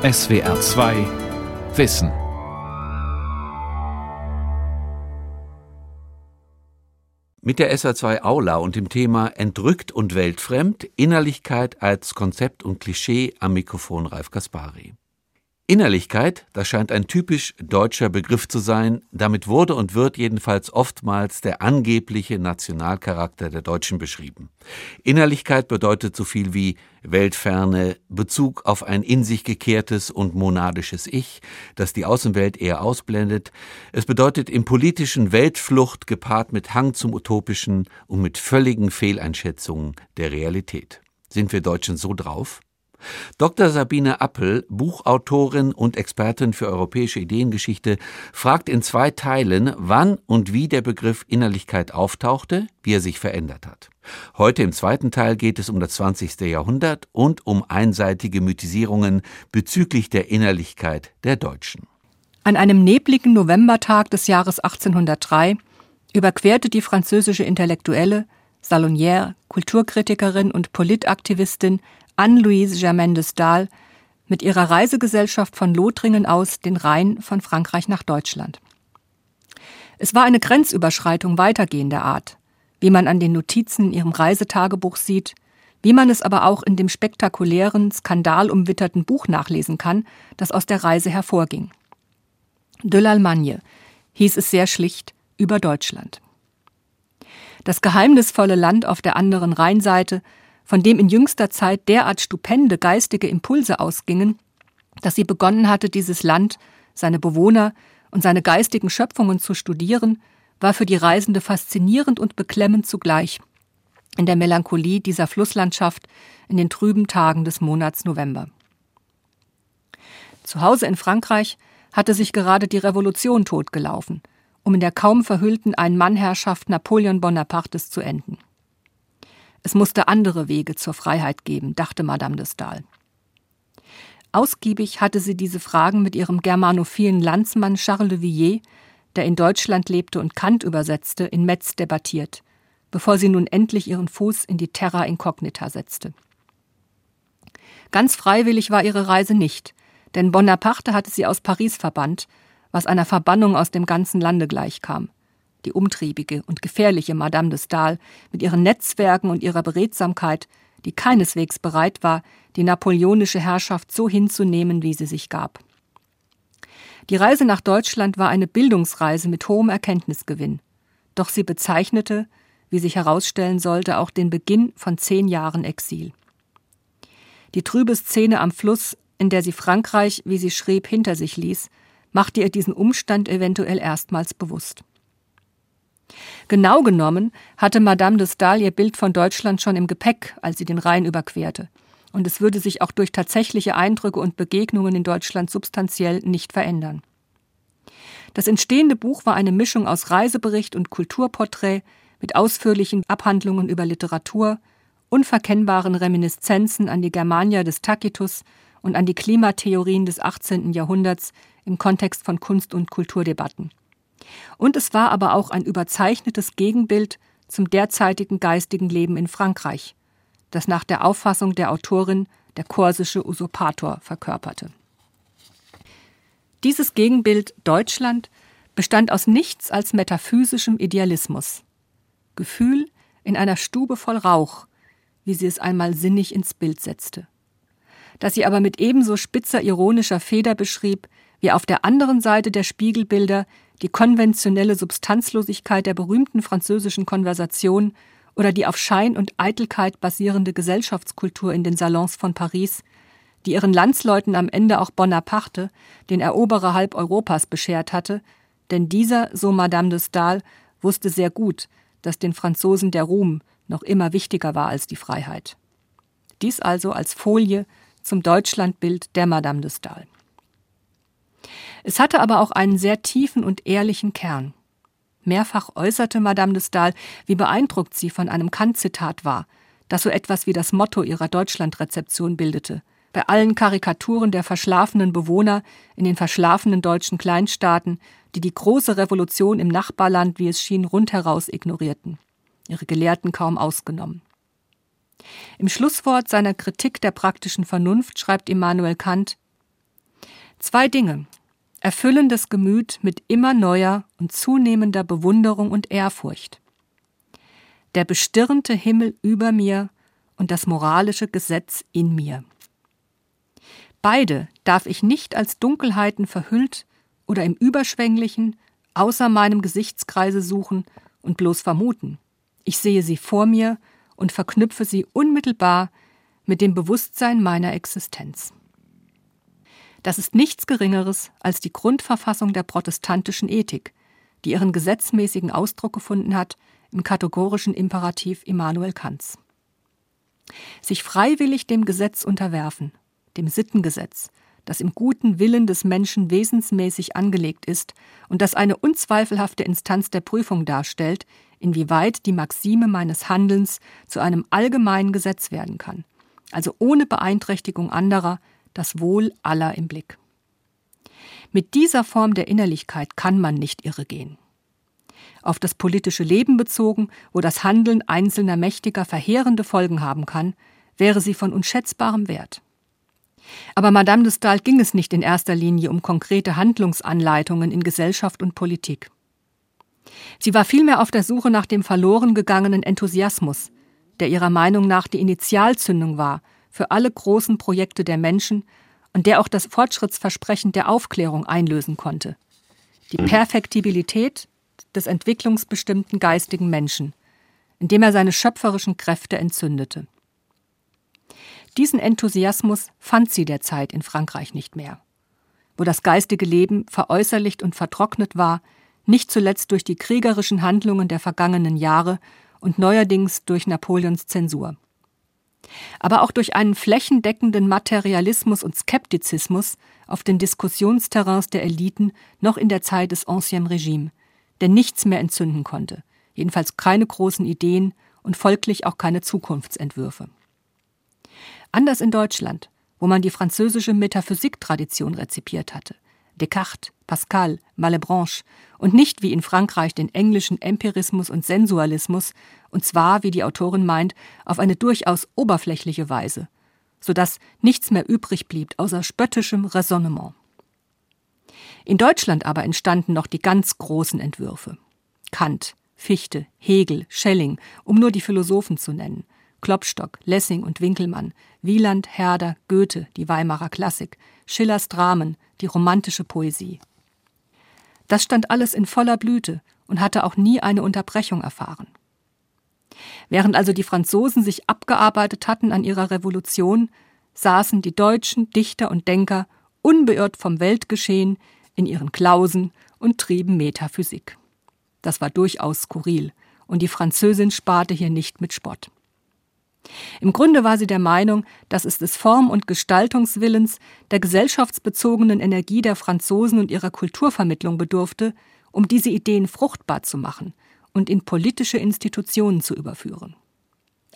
SWR 2 Wissen. Mit der SWR2 Aula und dem Thema Entrückt und weltfremd, Innerlichkeit als Konzept und Klischee am Mikrofon Ralf Kaspari. Innerlichkeit, das scheint ein typisch deutscher Begriff zu sein, damit wurde und wird jedenfalls oftmals der angebliche Nationalcharakter der Deutschen beschrieben. Innerlichkeit bedeutet so viel wie Weltferne, Bezug auf ein in sich gekehrtes und monadisches Ich, das die Außenwelt eher ausblendet. Es bedeutet im politischen Weltflucht gepaart mit Hang zum Utopischen und mit völligen Fehleinschätzungen der Realität. Sind wir Deutschen so drauf? Dr. Sabine Appel, Buchautorin und Expertin für europäische Ideengeschichte, fragt in zwei Teilen, wann und wie der Begriff Innerlichkeit auftauchte, wie er sich verändert hat. Heute im zweiten Teil geht es um das 20. Jahrhundert und um einseitige Mythisierungen bezüglich der Innerlichkeit der Deutschen. An einem nebligen Novembertag des Jahres 1803 überquerte die französische Intellektuelle, Salonière, Kulturkritikerin und Politaktivistin Anne-Louise Germaine de Stael mit ihrer Reisegesellschaft von Lothringen aus den Rhein von Frankreich nach Deutschland. Es war eine Grenzüberschreitung weitergehender Art, wie man an den Notizen in ihrem Reisetagebuch sieht, wie man es aber auch in dem spektakulären, skandalumwitterten Buch nachlesen kann, das aus der Reise hervorging. De l'Allemagne hieß es sehr schlicht über Deutschland. Das geheimnisvolle Land auf der anderen Rheinseite von dem in jüngster Zeit derart stupende geistige Impulse ausgingen, dass sie begonnen hatte, dieses Land, seine Bewohner und seine geistigen Schöpfungen zu studieren, war für die Reisende faszinierend und beklemmend zugleich in der Melancholie dieser Flusslandschaft in den trüben Tagen des Monats November. Zu Hause in Frankreich hatte sich gerade die Revolution totgelaufen, um in der kaum verhüllten Ein-Mann-Herrschaft Napoleon Bonapartes zu enden. Es musste andere Wege zur Freiheit geben, dachte Madame de Stael. Ausgiebig hatte sie diese Fragen mit ihrem germanophilen Landsmann Charles de Villiers, der in Deutschland lebte und Kant übersetzte, in Metz debattiert, bevor sie nun endlich ihren Fuß in die Terra Incognita setzte. Ganz freiwillig war ihre Reise nicht, denn Bonaparte hatte sie aus Paris verbannt, was einer Verbannung aus dem ganzen Lande gleichkam die umtriebige und gefährliche Madame de Stael mit ihren Netzwerken und ihrer Beredsamkeit, die keineswegs bereit war, die napoleonische Herrschaft so hinzunehmen, wie sie sich gab. Die Reise nach Deutschland war eine Bildungsreise mit hohem Erkenntnisgewinn, doch sie bezeichnete, wie sich herausstellen sollte, auch den Beginn von zehn Jahren Exil. Die trübe Szene am Fluss, in der sie Frankreich, wie sie schrieb, hinter sich ließ, machte ihr diesen Umstand eventuell erstmals bewusst. Genau genommen hatte Madame de Stael ihr Bild von Deutschland schon im Gepäck, als sie den Rhein überquerte. Und es würde sich auch durch tatsächliche Eindrücke und Begegnungen in Deutschland substanziell nicht verändern. Das entstehende Buch war eine Mischung aus Reisebericht und Kulturporträt mit ausführlichen Abhandlungen über Literatur, unverkennbaren Reminiszenzen an die Germania des Tacitus und an die Klimatheorien des 18. Jahrhunderts im Kontext von Kunst- und Kulturdebatten. Und es war aber auch ein überzeichnetes Gegenbild zum derzeitigen geistigen Leben in Frankreich, das nach der Auffassung der Autorin der korsische Usurpator verkörperte. Dieses Gegenbild Deutschland bestand aus nichts als metaphysischem Idealismus. Gefühl in einer Stube voll Rauch, wie sie es einmal sinnig ins Bild setzte. Das sie aber mit ebenso spitzer ironischer Feder beschrieb, wie auf der anderen Seite der Spiegelbilder die konventionelle Substanzlosigkeit der berühmten französischen Konversation oder die auf Schein und Eitelkeit basierende Gesellschaftskultur in den Salons von Paris, die ihren Landsleuten am Ende auch Bonaparte, den Eroberer halb Europas, beschert hatte, denn dieser, so Madame de Stael, wusste sehr gut, dass den Franzosen der Ruhm noch immer wichtiger war als die Freiheit. Dies also als Folie zum Deutschlandbild der Madame de Stael. Es hatte aber auch einen sehr tiefen und ehrlichen Kern. Mehrfach äußerte Madame de Stael, wie beeindruckt sie von einem Kant-Zitat war, das so etwas wie das Motto ihrer Deutschlandrezeption bildete. Bei allen Karikaturen der verschlafenen Bewohner in den verschlafenen deutschen Kleinstaaten, die die große Revolution im Nachbarland, wie es schien, rundheraus ignorierten. Ihre Gelehrten kaum ausgenommen. Im Schlusswort seiner Kritik der praktischen Vernunft schreibt Immanuel Kant Zwei Dinge erfüllen das Gemüt mit immer neuer und zunehmender Bewunderung und Ehrfurcht. Der bestirnte Himmel über mir und das moralische Gesetz in mir. Beide darf ich nicht als Dunkelheiten verhüllt oder im Überschwänglichen außer meinem Gesichtskreise suchen und bloß vermuten. Ich sehe sie vor mir und verknüpfe sie unmittelbar mit dem Bewusstsein meiner Existenz. Das ist nichts Geringeres als die Grundverfassung der protestantischen Ethik, die ihren gesetzmäßigen Ausdruck gefunden hat im kategorischen Imperativ Immanuel Kants. Sich freiwillig dem Gesetz unterwerfen, dem Sittengesetz, das im guten Willen des Menschen wesensmäßig angelegt ist und das eine unzweifelhafte Instanz der Prüfung darstellt, inwieweit die Maxime meines Handelns zu einem allgemeinen Gesetz werden kann, also ohne Beeinträchtigung anderer, das Wohl aller im Blick. Mit dieser Form der Innerlichkeit kann man nicht irregehen. Auf das politische Leben bezogen, wo das Handeln einzelner Mächtiger verheerende Folgen haben kann, wäre sie von unschätzbarem Wert. Aber Madame de Stael ging es nicht in erster Linie um konkrete Handlungsanleitungen in Gesellschaft und Politik. Sie war vielmehr auf der Suche nach dem verloren gegangenen Enthusiasmus, der ihrer Meinung nach die Initialzündung war für alle großen Projekte der Menschen und der auch das Fortschrittsversprechen der Aufklärung einlösen konnte. Die mhm. Perfektibilität des entwicklungsbestimmten geistigen Menschen, indem er seine schöpferischen Kräfte entzündete. Diesen Enthusiasmus fand sie derzeit in Frankreich nicht mehr, wo das geistige Leben veräußerlicht und vertrocknet war, nicht zuletzt durch die kriegerischen Handlungen der vergangenen Jahre und neuerdings durch Napoleons Zensur. Aber auch durch einen flächendeckenden Materialismus und Skeptizismus auf den Diskussionsterrains der Eliten noch in der Zeit des Ancien Regime, der nichts mehr entzünden konnte, jedenfalls keine großen Ideen und folglich auch keine Zukunftsentwürfe. Anders in Deutschland, wo man die französische Metaphysiktradition rezipiert hatte. Descartes, Pascal, Malebranche und nicht wie in Frankreich den englischen Empirismus und Sensualismus, und zwar, wie die Autorin meint, auf eine durchaus oberflächliche Weise, so dass nichts mehr übrig blieb außer spöttischem Raisonnement. In Deutschland aber entstanden noch die ganz großen Entwürfe. Kant, Fichte, Hegel, Schelling, um nur die Philosophen zu nennen, Klopstock, Lessing und Winkelmann, Wieland, Herder, Goethe, die Weimarer Klassik, Schillers Dramen, die romantische Poesie. Das stand alles in voller Blüte und hatte auch nie eine Unterbrechung erfahren. Während also die Franzosen sich abgearbeitet hatten an ihrer Revolution, saßen die deutschen Dichter und Denker unbeirrt vom Weltgeschehen in ihren Klausen und trieben Metaphysik. Das war durchaus skurril, und die Französin sparte hier nicht mit Spott. Im Grunde war sie der Meinung, dass es des Form- und Gestaltungswillens, der gesellschaftsbezogenen Energie der Franzosen und ihrer Kulturvermittlung bedurfte, um diese Ideen fruchtbar zu machen und in politische Institutionen zu überführen.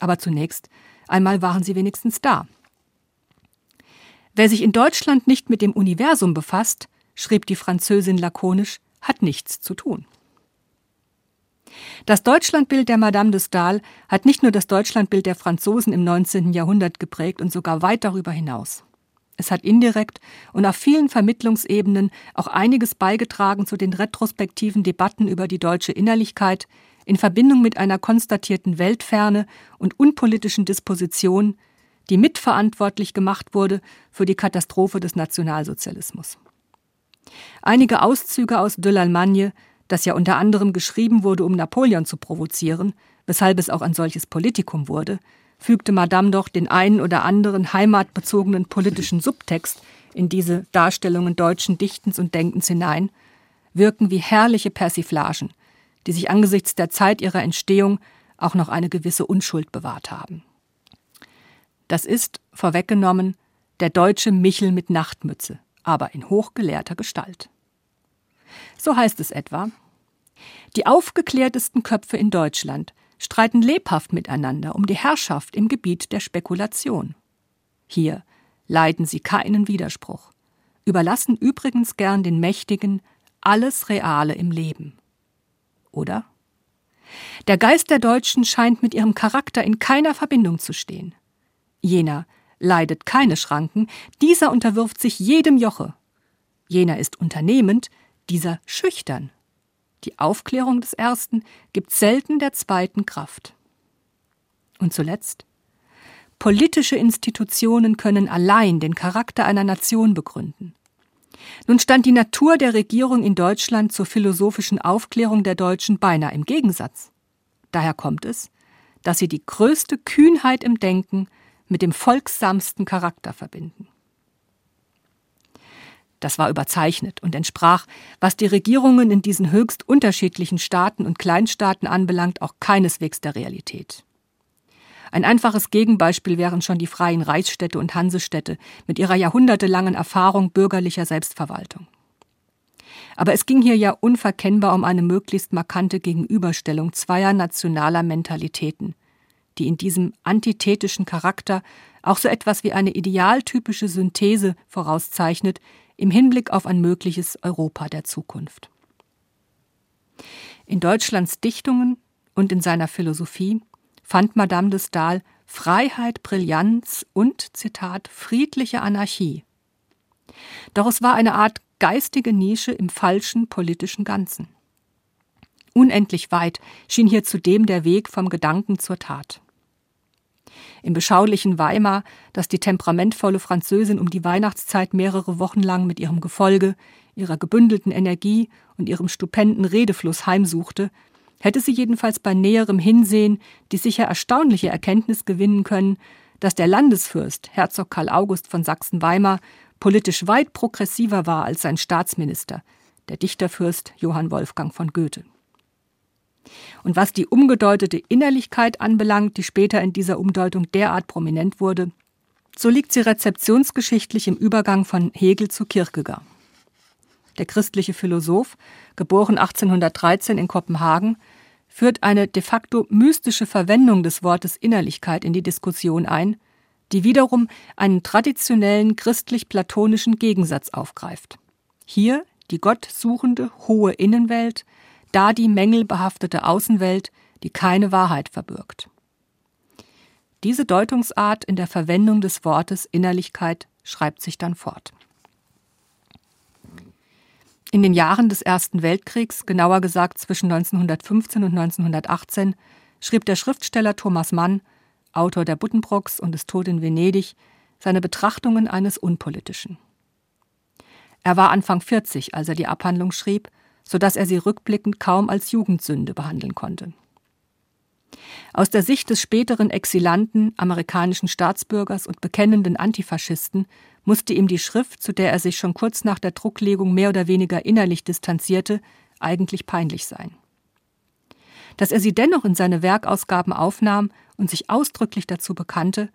Aber zunächst einmal waren sie wenigstens da. Wer sich in Deutschland nicht mit dem Universum befasst, schrieb die Französin lakonisch, hat nichts zu tun. Das Deutschlandbild der Madame de Stael hat nicht nur das Deutschlandbild der Franzosen im 19. Jahrhundert geprägt und sogar weit darüber hinaus. Es hat indirekt und auf vielen Vermittlungsebenen auch einiges beigetragen zu den retrospektiven Debatten über die deutsche Innerlichkeit in Verbindung mit einer konstatierten Weltferne und unpolitischen Disposition, die mitverantwortlich gemacht wurde für die Katastrophe des Nationalsozialismus. Einige Auszüge aus de l'Allemagne das ja unter anderem geschrieben wurde, um Napoleon zu provozieren, weshalb es auch ein solches Politikum wurde, fügte Madame doch den einen oder anderen heimatbezogenen politischen Subtext in diese Darstellungen deutschen Dichtens und Denkens hinein, wirken wie herrliche Persiflagen, die sich angesichts der Zeit ihrer Entstehung auch noch eine gewisse Unschuld bewahrt haben. Das ist, vorweggenommen, der deutsche Michel mit Nachtmütze, aber in hochgelehrter Gestalt. So heißt es etwa, die aufgeklärtesten Köpfe in Deutschland streiten lebhaft miteinander um die Herrschaft im Gebiet der Spekulation. Hier leiden sie keinen Widerspruch, überlassen übrigens gern den Mächtigen alles Reale im Leben. Oder? Der Geist der Deutschen scheint mit ihrem Charakter in keiner Verbindung zu stehen. Jener leidet keine Schranken, dieser unterwirft sich jedem Joche, Jener ist unternehmend, dieser schüchtern. Die Aufklärung des Ersten gibt selten der Zweiten Kraft. Und zuletzt Politische Institutionen können allein den Charakter einer Nation begründen. Nun stand die Natur der Regierung in Deutschland zur philosophischen Aufklärung der Deutschen beinahe im Gegensatz. Daher kommt es, dass sie die größte Kühnheit im Denken mit dem folgsamsten Charakter verbinden. Das war überzeichnet und entsprach, was die Regierungen in diesen höchst unterschiedlichen Staaten und Kleinstaaten anbelangt, auch keineswegs der Realität. Ein einfaches Gegenbeispiel wären schon die freien Reichsstädte und Hansestädte mit ihrer jahrhundertelangen Erfahrung bürgerlicher Selbstverwaltung. Aber es ging hier ja unverkennbar um eine möglichst markante Gegenüberstellung zweier nationaler Mentalitäten, die in diesem antithetischen Charakter auch so etwas wie eine idealtypische Synthese vorauszeichnet im Hinblick auf ein mögliches Europa der Zukunft. In Deutschlands Dichtungen und in seiner Philosophie fand Madame de Stael Freiheit, Brillanz und, Zitat, friedliche Anarchie. Doch es war eine Art geistige Nische im falschen politischen Ganzen. Unendlich weit schien hier zudem der Weg vom Gedanken zur Tat. Im beschaulichen Weimar, das die temperamentvolle Französin um die Weihnachtszeit mehrere Wochen lang mit ihrem Gefolge, ihrer gebündelten Energie und ihrem stupenden Redefluss heimsuchte, hätte sie jedenfalls bei näherem Hinsehen die sicher erstaunliche Erkenntnis gewinnen können, dass der Landesfürst, Herzog Karl August von Sachsen-Weimar, politisch weit progressiver war als sein Staatsminister, der Dichterfürst Johann Wolfgang von Goethe. Und was die umgedeutete Innerlichkeit anbelangt, die später in dieser Umdeutung derart prominent wurde, so liegt sie rezeptionsgeschichtlich im Übergang von Hegel zu Kierkegaard. Der christliche Philosoph, geboren 1813 in Kopenhagen, führt eine de facto mystische Verwendung des Wortes Innerlichkeit in die Diskussion ein, die wiederum einen traditionellen christlich-platonischen Gegensatz aufgreift. Hier die gottsuchende hohe Innenwelt, da die mängelbehaftete Außenwelt, die keine Wahrheit verbirgt. Diese Deutungsart in der Verwendung des Wortes Innerlichkeit schreibt sich dann fort. In den Jahren des Ersten Weltkriegs, genauer gesagt zwischen 1915 und 1918, schrieb der Schriftsteller Thomas Mann, Autor der Buddenbrooks und des Tod in Venedig, seine Betrachtungen eines Unpolitischen. Er war Anfang 40, als er die Abhandlung schrieb, so dass er sie rückblickend kaum als Jugendsünde behandeln konnte. Aus der Sicht des späteren exilanten amerikanischen Staatsbürgers und bekennenden Antifaschisten musste ihm die Schrift, zu der er sich schon kurz nach der Drucklegung mehr oder weniger innerlich distanzierte, eigentlich peinlich sein. Dass er sie dennoch in seine Werkausgaben aufnahm und sich ausdrücklich dazu bekannte,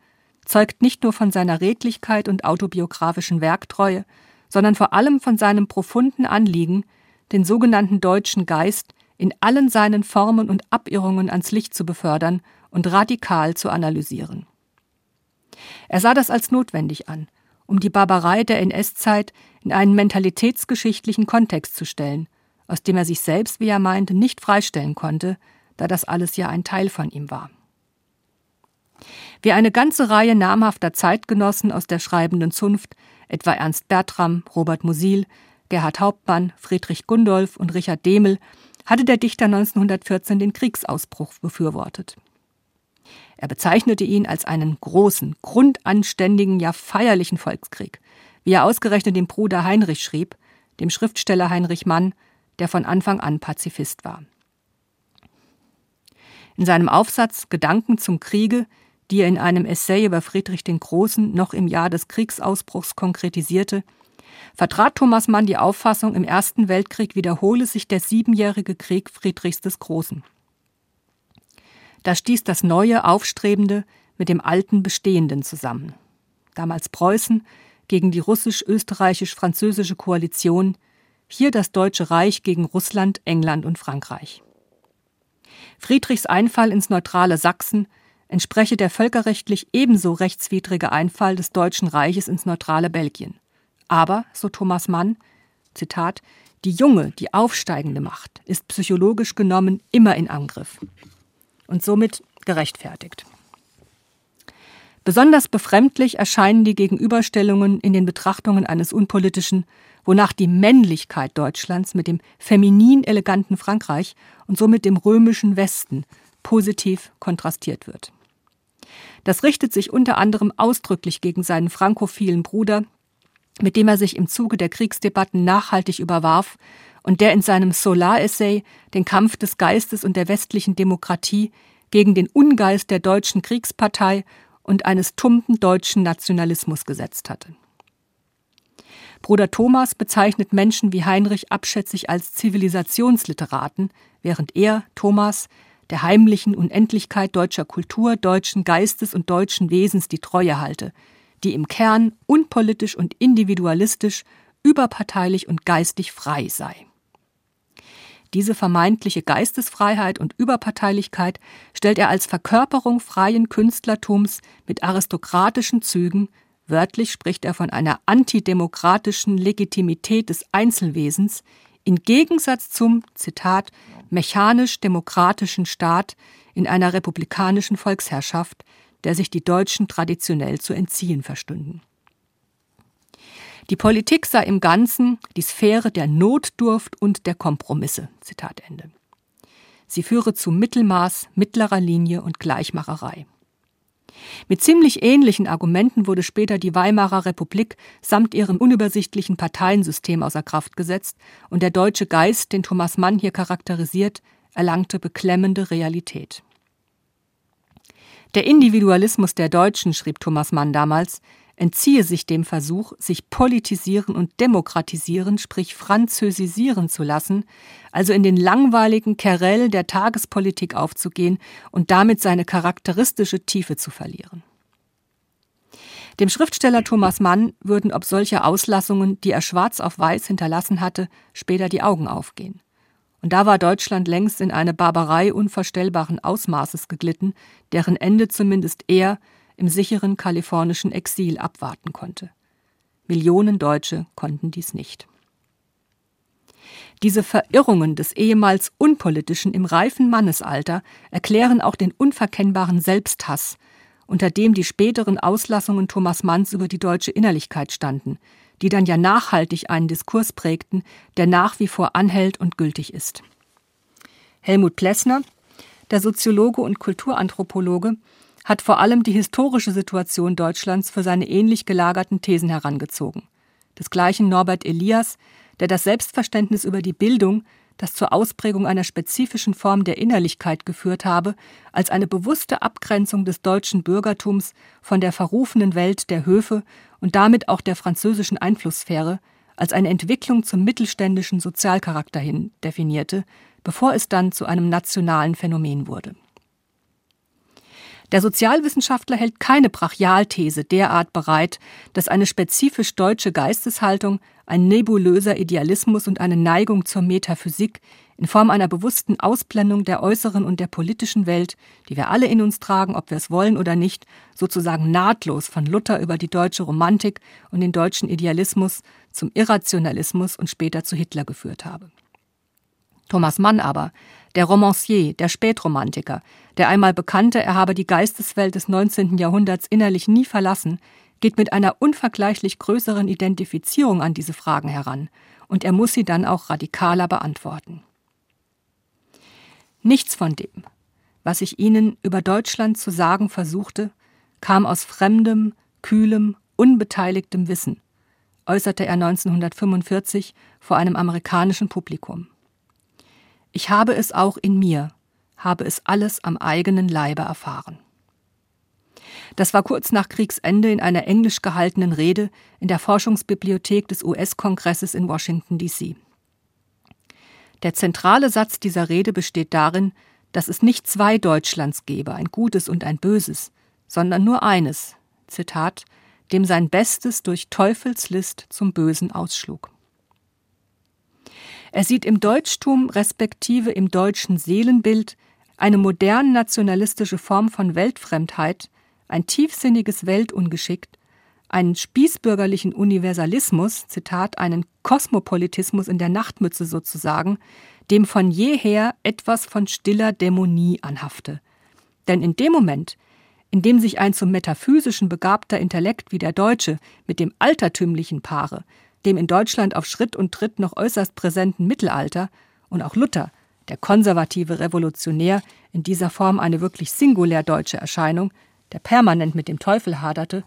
zeugt nicht nur von seiner Redlichkeit und autobiografischen Werktreue, sondern vor allem von seinem profunden Anliegen, den sogenannten deutschen Geist in allen seinen Formen und Abirrungen ans Licht zu befördern und radikal zu analysieren. Er sah das als notwendig an, um die Barbarei der NS-Zeit in einen mentalitätsgeschichtlichen Kontext zu stellen, aus dem er sich selbst, wie er meinte, nicht freistellen konnte, da das alles ja ein Teil von ihm war. Wie eine ganze Reihe namhafter Zeitgenossen aus der schreibenden Zunft, etwa Ernst Bertram, Robert Musil, Gerhard Hauptmann, Friedrich Gundolf und Richard Demel, hatte der Dichter 1914 den Kriegsausbruch befürwortet. Er bezeichnete ihn als einen großen, grundanständigen, ja feierlichen Volkskrieg, wie er ausgerechnet dem Bruder Heinrich schrieb, dem Schriftsteller Heinrich Mann, der von Anfang an Pazifist war. In seinem Aufsatz Gedanken zum Kriege, die er in einem Essay über Friedrich den Großen noch im Jahr des Kriegsausbruchs konkretisierte, vertrat Thomas Mann die Auffassung, im Ersten Weltkrieg wiederhole sich der siebenjährige Krieg Friedrichs des Großen. Da stieß das neue, aufstrebende mit dem alten, bestehenden zusammen. Damals Preußen gegen die russisch-österreichisch-französische Koalition, hier das Deutsche Reich gegen Russland, England und Frankreich. Friedrichs Einfall ins neutrale Sachsen entspreche der völkerrechtlich ebenso rechtswidrige Einfall des Deutschen Reiches ins neutrale Belgien. Aber, so Thomas Mann, Zitat, die junge, die aufsteigende Macht ist psychologisch genommen immer in Angriff und somit gerechtfertigt. Besonders befremdlich erscheinen die Gegenüberstellungen in den Betrachtungen eines Unpolitischen, wonach die Männlichkeit Deutschlands mit dem feminin eleganten Frankreich und somit dem römischen Westen positiv kontrastiert wird. Das richtet sich unter anderem ausdrücklich gegen seinen frankophilen Bruder, mit dem er sich im Zuge der Kriegsdebatten nachhaltig überwarf und der in seinem Solar-Essay den Kampf des Geistes und der westlichen Demokratie gegen den Ungeist der deutschen Kriegspartei und eines tumpen deutschen Nationalismus gesetzt hatte. Bruder Thomas bezeichnet Menschen wie Heinrich abschätzig als Zivilisationsliteraten, während er, Thomas, der heimlichen Unendlichkeit deutscher Kultur, deutschen Geistes und deutschen Wesens die Treue halte, die im Kern unpolitisch und individualistisch, überparteilich und geistig frei sei. Diese vermeintliche Geistesfreiheit und Überparteilichkeit stellt er als Verkörperung freien Künstlertums mit aristokratischen Zügen, wörtlich spricht er von einer antidemokratischen Legitimität des Einzelwesens, in Gegensatz zum, Zitat, mechanisch-demokratischen Staat in einer republikanischen Volksherrschaft, der sich die Deutschen traditionell zu entziehen verstünden. Die Politik sei im Ganzen die Sphäre der Notdurft und der Kompromisse. Zitat Ende. Sie führe zu Mittelmaß, mittlerer Linie und Gleichmacherei. Mit ziemlich ähnlichen Argumenten wurde später die Weimarer Republik samt ihrem unübersichtlichen Parteiensystem außer Kraft gesetzt und der deutsche Geist, den Thomas Mann hier charakterisiert, erlangte beklemmende Realität. Der Individualismus der Deutschen, schrieb Thomas Mann damals, entziehe sich dem Versuch, sich politisieren und demokratisieren, sprich französisieren zu lassen, also in den langweiligen Kerell der Tagespolitik aufzugehen und damit seine charakteristische Tiefe zu verlieren. Dem Schriftsteller Thomas Mann würden ob solcher Auslassungen, die er schwarz auf weiß hinterlassen hatte, später die Augen aufgehen. Und da war Deutschland längst in eine Barbarei unvorstellbaren Ausmaßes geglitten, deren Ende zumindest er im sicheren kalifornischen Exil abwarten konnte. Millionen Deutsche konnten dies nicht. Diese Verirrungen des ehemals Unpolitischen im reifen Mannesalter erklären auch den unverkennbaren Selbsthass, unter dem die späteren Auslassungen Thomas Manns über die deutsche Innerlichkeit standen, die dann ja nachhaltig einen Diskurs prägten, der nach wie vor anhält und gültig ist. Helmut Plessner, der Soziologe und Kulturanthropologe, hat vor allem die historische Situation Deutschlands für seine ähnlich gelagerten Thesen herangezogen. Desgleichen Norbert Elias, der das Selbstverständnis über die Bildung, das zur Ausprägung einer spezifischen Form der Innerlichkeit geführt habe, als eine bewusste Abgrenzung des deutschen Bürgertums von der verrufenen Welt der Höfe und damit auch der französischen Einflusssphäre, als eine Entwicklung zum mittelständischen Sozialcharakter hin definierte, bevor es dann zu einem nationalen Phänomen wurde. Der Sozialwissenschaftler hält keine Brachialthese derart bereit, dass eine spezifisch deutsche Geisteshaltung, ein nebulöser Idealismus und eine Neigung zur Metaphysik in Form einer bewussten Ausblendung der äußeren und der politischen Welt, die wir alle in uns tragen, ob wir es wollen oder nicht, sozusagen nahtlos von Luther über die deutsche Romantik und den deutschen Idealismus zum Irrationalismus und später zu Hitler geführt habe. Thomas Mann aber, der Romancier, der Spätromantiker, der einmal bekannte, er habe die Geisteswelt des 19. Jahrhunderts innerlich nie verlassen, geht mit einer unvergleichlich größeren Identifizierung an diese Fragen heran, und er muss sie dann auch radikaler beantworten. Nichts von dem, was ich Ihnen über Deutschland zu sagen versuchte, kam aus fremdem, kühlem, unbeteiligtem Wissen, äußerte er 1945 vor einem amerikanischen Publikum. Ich habe es auch in mir, habe es alles am eigenen Leibe erfahren. Das war kurz nach Kriegsende in einer englisch gehaltenen Rede in der Forschungsbibliothek des US-Kongresses in Washington, D.C. Der zentrale Satz dieser Rede besteht darin, dass es nicht zwei Deutschlands gebe, ein gutes und ein böses, sondern nur eines, Zitat, dem sein Bestes durch Teufelslist zum Bösen ausschlug. Er sieht im Deutschtum respektive im deutschen Seelenbild eine modern nationalistische Form von Weltfremdheit, ein tiefsinniges Weltungeschick, einen spießbürgerlichen Universalismus, Zitat, einen Kosmopolitismus in der Nachtmütze sozusagen, dem von jeher etwas von stiller Dämonie anhafte. Denn in dem Moment, indem sich ein zum metaphysischen begabter Intellekt wie der Deutsche mit dem altertümlichen Paare, dem in Deutschland auf Schritt und Tritt noch äußerst präsenten Mittelalter und auch Luther, der konservative Revolutionär, in dieser Form eine wirklich singulär deutsche Erscheinung, der permanent mit dem Teufel haderte,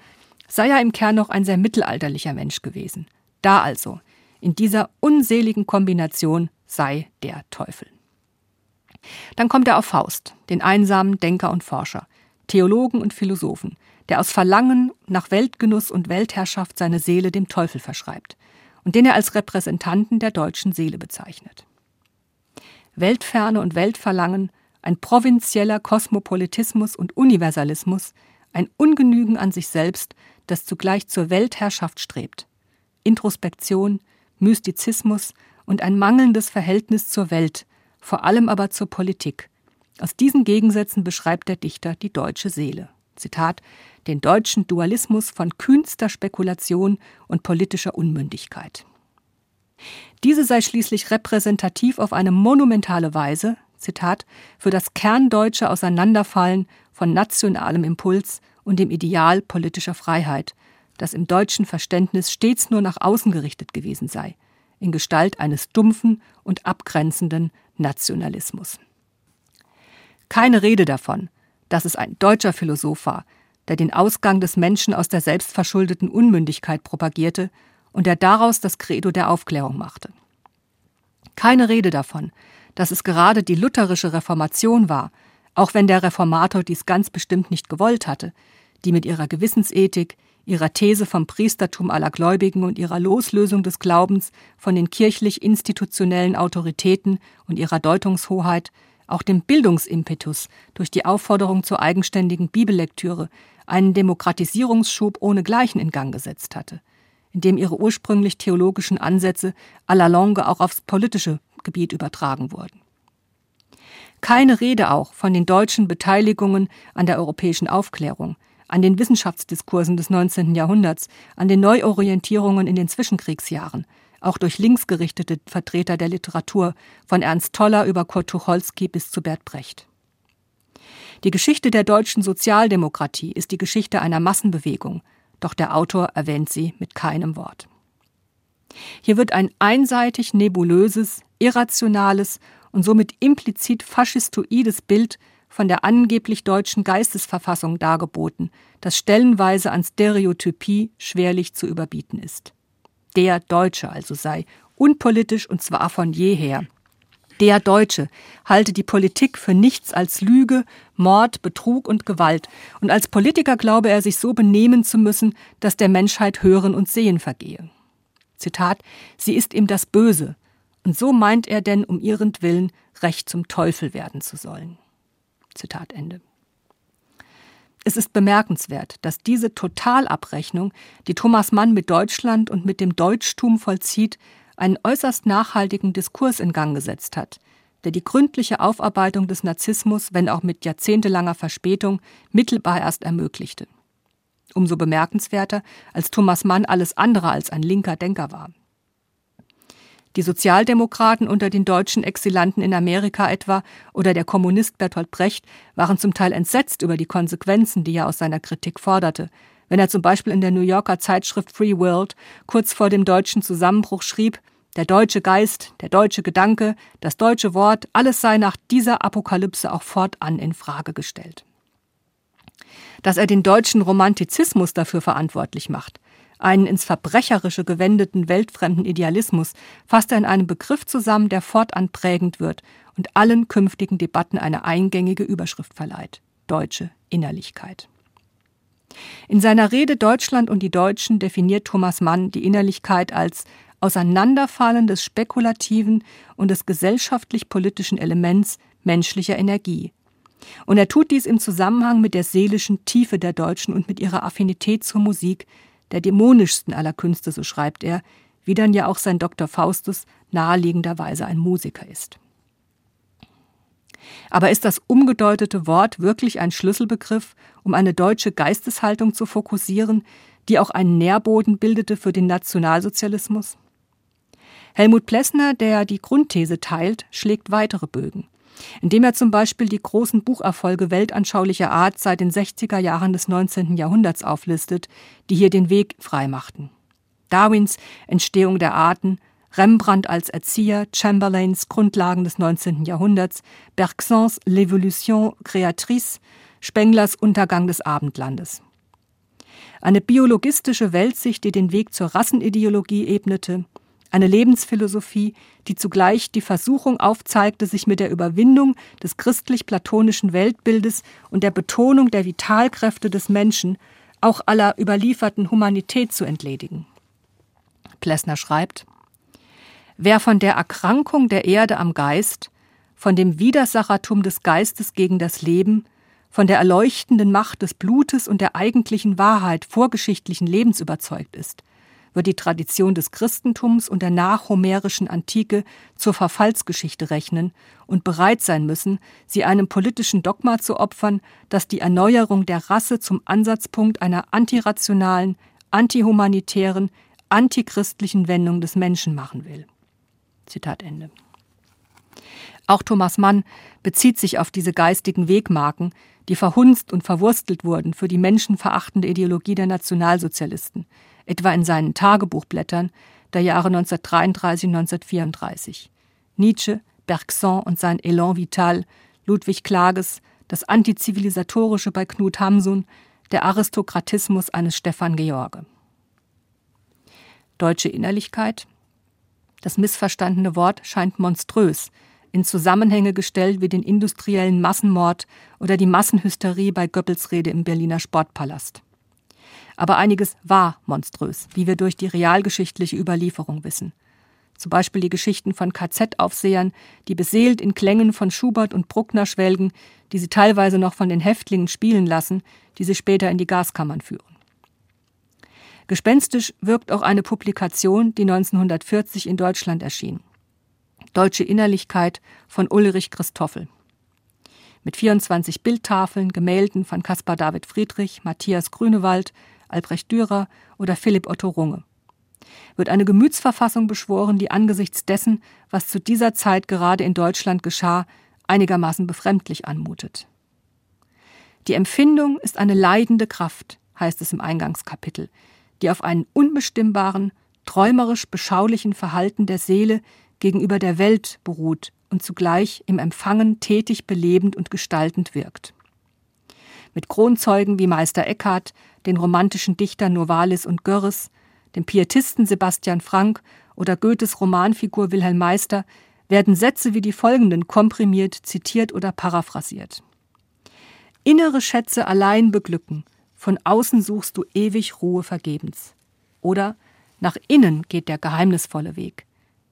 sei er im Kern noch ein sehr mittelalterlicher Mensch gewesen. Da also, in dieser unseligen Kombination sei der Teufel. Dann kommt er auf Faust, den einsamen Denker und Forscher, Theologen und Philosophen, der aus Verlangen nach Weltgenuss und Weltherrschaft seine Seele dem Teufel verschreibt und den er als Repräsentanten der deutschen Seele bezeichnet. Weltferne und Weltverlangen, ein provinzieller Kosmopolitismus und Universalismus, ein Ungenügen an sich selbst, das zugleich zur Weltherrschaft strebt. Introspektion, Mystizismus und ein mangelndes Verhältnis zur Welt, vor allem aber zur Politik. Aus diesen Gegensätzen beschreibt der Dichter die deutsche Seele. Zitat, den deutschen Dualismus von kühnster Spekulation und politischer Unmündigkeit. Diese sei schließlich repräsentativ auf eine monumentale Weise, Zitat, für das kerndeutsche Auseinanderfallen von nationalem Impuls und dem Ideal politischer Freiheit, das im deutschen Verständnis stets nur nach außen gerichtet gewesen sei, in Gestalt eines dumpfen und abgrenzenden Nationalismus. Keine Rede davon, dass es ein deutscher Philosoph war, der den Ausgang des Menschen aus der selbstverschuldeten Unmündigkeit propagierte und der daraus das Credo der Aufklärung machte. Keine Rede davon, dass es gerade die lutherische Reformation war, auch wenn der Reformator dies ganz bestimmt nicht gewollt hatte, die mit ihrer Gewissensethik, ihrer These vom Priestertum aller Gläubigen und ihrer Loslösung des Glaubens von den kirchlich-institutionellen Autoritäten und ihrer Deutungshoheit auch dem Bildungsimpetus durch die Aufforderung zur eigenständigen Bibellektüre einen Demokratisierungsschub ohnegleichen in Gang gesetzt hatte, indem ihre ursprünglich theologischen Ansätze à la longue auch aufs politische Gebiet übertragen wurden. Keine Rede auch von den deutschen Beteiligungen an der europäischen Aufklärung, an den Wissenschaftsdiskursen des 19. Jahrhunderts, an den Neuorientierungen in den Zwischenkriegsjahren, auch durch linksgerichtete Vertreter der Literatur, von Ernst Toller über Kurt Tucholsky bis zu Bert Brecht. Die Geschichte der deutschen Sozialdemokratie ist die Geschichte einer Massenbewegung, doch der Autor erwähnt sie mit keinem Wort. Hier wird ein einseitig nebulöses, irrationales und somit implizit faschistoides Bild von der angeblich deutschen Geistesverfassung dargeboten, das stellenweise an Stereotypie schwerlich zu überbieten ist. Der Deutsche also sei unpolitisch und zwar von jeher. Der Deutsche halte die Politik für nichts als Lüge, Mord, Betrug und Gewalt, und als Politiker glaube er sich so benehmen zu müssen, dass der Menschheit Hören und Sehen vergehe. Zitat, sie ist ihm das Böse, und so meint er denn um ihrentwillen recht zum Teufel werden zu sollen. Zitat Ende. Es ist bemerkenswert, dass diese Totalabrechnung, die Thomas Mann mit Deutschland und mit dem Deutschtum vollzieht, einen äußerst nachhaltigen Diskurs in Gang gesetzt hat, der die gründliche Aufarbeitung des Narzissmus, wenn auch mit jahrzehntelanger Verspätung, mittelbar erst ermöglichte. Umso bemerkenswerter, als Thomas Mann alles andere als ein linker Denker war. Die Sozialdemokraten unter den deutschen Exilanten in Amerika etwa oder der Kommunist Bertolt Brecht waren zum Teil entsetzt über die Konsequenzen, die er aus seiner Kritik forderte, wenn er zum Beispiel in der New Yorker Zeitschrift Free World kurz vor dem deutschen Zusammenbruch schrieb, der deutsche Geist, der deutsche Gedanke, das deutsche Wort, alles sei nach dieser Apokalypse auch fortan in Frage gestellt. Dass er den deutschen Romantizismus dafür verantwortlich macht, einen ins Verbrecherische gewendeten weltfremden Idealismus fasst er in einem Begriff zusammen, der fortan prägend wird und allen künftigen Debatten eine eingängige Überschrift verleiht. Deutsche Innerlichkeit. In seiner Rede Deutschland und die Deutschen definiert Thomas Mann die Innerlichkeit als Auseinanderfallen des spekulativen und des gesellschaftlich-politischen Elements menschlicher Energie. Und er tut dies im Zusammenhang mit der seelischen Tiefe der Deutschen und mit ihrer Affinität zur Musik, der dämonischsten aller Künste, so schreibt er, wie dann ja auch sein Dr. Faustus naheliegenderweise ein Musiker ist. Aber ist das umgedeutete Wort wirklich ein Schlüsselbegriff, um eine deutsche Geisteshaltung zu fokussieren, die auch einen Nährboden bildete für den Nationalsozialismus? Helmut Plessner, der die Grundthese teilt, schlägt weitere Bögen. Indem er zum Beispiel die großen Bucherfolge weltanschaulicher Art seit den 60er Jahren des 19. Jahrhunderts auflistet, die hier den Weg freimachten. Darwins Entstehung der Arten, Rembrandt als Erzieher, Chamberlains Grundlagen des 19. Jahrhunderts, Bergsons L'Evolution créatrice, Spenglers Untergang des Abendlandes. Eine biologistische Weltsicht, die den Weg zur Rassenideologie ebnete, eine Lebensphilosophie, die zugleich die Versuchung aufzeigte, sich mit der Überwindung des christlich-platonischen Weltbildes und der Betonung der Vitalkräfte des Menschen auch aller überlieferten Humanität zu entledigen. Plessner schreibt, Wer von der Erkrankung der Erde am Geist, von dem Widersachertum des Geistes gegen das Leben, von der erleuchtenden Macht des Blutes und der eigentlichen Wahrheit vorgeschichtlichen Lebens überzeugt ist, wird die Tradition des Christentums und der nachhomerischen Antike zur Verfallsgeschichte rechnen und bereit sein müssen, sie einem politischen Dogma zu opfern, das die Erneuerung der Rasse zum Ansatzpunkt einer antirationalen, antihumanitären, antichristlichen Wendung des Menschen machen will. Zitat Ende. Auch Thomas Mann bezieht sich auf diese geistigen Wegmarken, die verhunzt und verwurstelt wurden für die menschenverachtende Ideologie der Nationalsozialisten, etwa in seinen Tagebuchblättern der Jahre 1933 und 1934. Nietzsche, Bergson und sein Elan Vital, Ludwig Klages, das Antizivilisatorische bei Knut Hamsun, der Aristokratismus eines Stefan George. Deutsche Innerlichkeit. Das missverstandene Wort scheint monströs, in Zusammenhänge gestellt wie den industriellen Massenmord oder die Massenhysterie bei Goebbels Rede im Berliner Sportpalast. Aber einiges war monströs, wie wir durch die realgeschichtliche Überlieferung wissen. Zum Beispiel die Geschichten von KZ-Aufsehern, die beseelt in Klängen von Schubert und Bruckner schwelgen, die sie teilweise noch von den Häftlingen spielen lassen, die sie später in die Gaskammern führen. Gespenstisch wirkt auch eine Publikation, die 1940 in Deutschland erschien. Deutsche Innerlichkeit von Ulrich Christoffel. Mit 24 Bildtafeln, Gemälden von Caspar David Friedrich, Matthias Grünewald, Albrecht Dürer oder Philipp Otto Runge. Wird eine Gemütsverfassung beschworen, die angesichts dessen, was zu dieser Zeit gerade in Deutschland geschah, einigermaßen befremdlich anmutet. Die Empfindung ist eine leidende Kraft, heißt es im Eingangskapitel, die auf einen unbestimmbaren, träumerisch beschaulichen Verhalten der Seele gegenüber der Welt beruht und zugleich im Empfangen tätig belebend und gestaltend wirkt mit Kronzeugen wie Meister Eckhart, den romantischen Dichtern Novalis und Görres, dem Pietisten Sebastian Frank oder Goethes Romanfigur Wilhelm Meister werden Sätze wie die folgenden komprimiert, zitiert oder paraphrasiert. Innere Schätze allein beglücken, von außen suchst du ewig Ruhe vergebens. Oder nach innen geht der geheimnisvolle Weg.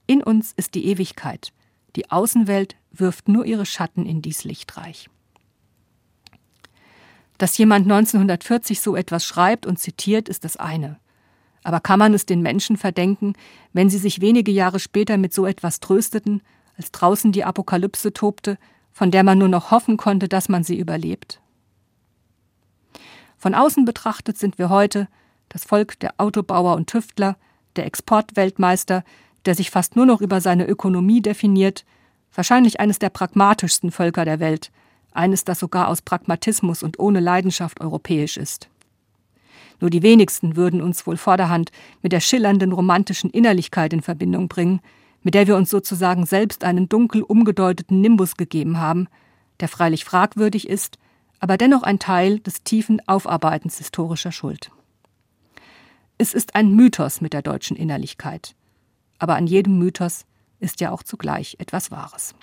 In uns ist die Ewigkeit. Die Außenwelt wirft nur ihre Schatten in dies Lichtreich. Dass jemand 1940 so etwas schreibt und zitiert, ist das eine. Aber kann man es den Menschen verdenken, wenn sie sich wenige Jahre später mit so etwas trösteten, als draußen die Apokalypse tobte, von der man nur noch hoffen konnte, dass man sie überlebt? Von außen betrachtet sind wir heute das Volk der Autobauer und Tüftler, der Exportweltmeister, der sich fast nur noch über seine Ökonomie definiert, wahrscheinlich eines der pragmatischsten Völker der Welt, eines, das sogar aus Pragmatismus und ohne Leidenschaft europäisch ist. Nur die wenigsten würden uns wohl vorderhand mit der schillernden romantischen Innerlichkeit in Verbindung bringen, mit der wir uns sozusagen selbst einen dunkel umgedeuteten Nimbus gegeben haben, der freilich fragwürdig ist, aber dennoch ein Teil des tiefen Aufarbeitens historischer Schuld. Es ist ein Mythos mit der deutschen Innerlichkeit, aber an jedem Mythos ist ja auch zugleich etwas Wahres.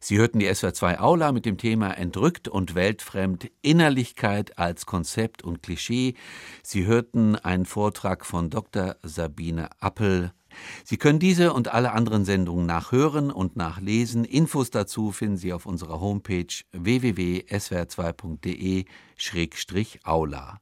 Sie hörten die SWR2 Aula mit dem Thema Entrückt und weltfremd Innerlichkeit als Konzept und Klischee. Sie hörten einen Vortrag von Dr. Sabine Appel. Sie können diese und alle anderen Sendungen nachhören und nachlesen. Infos dazu finden Sie auf unserer Homepage www.swr2.de-aula.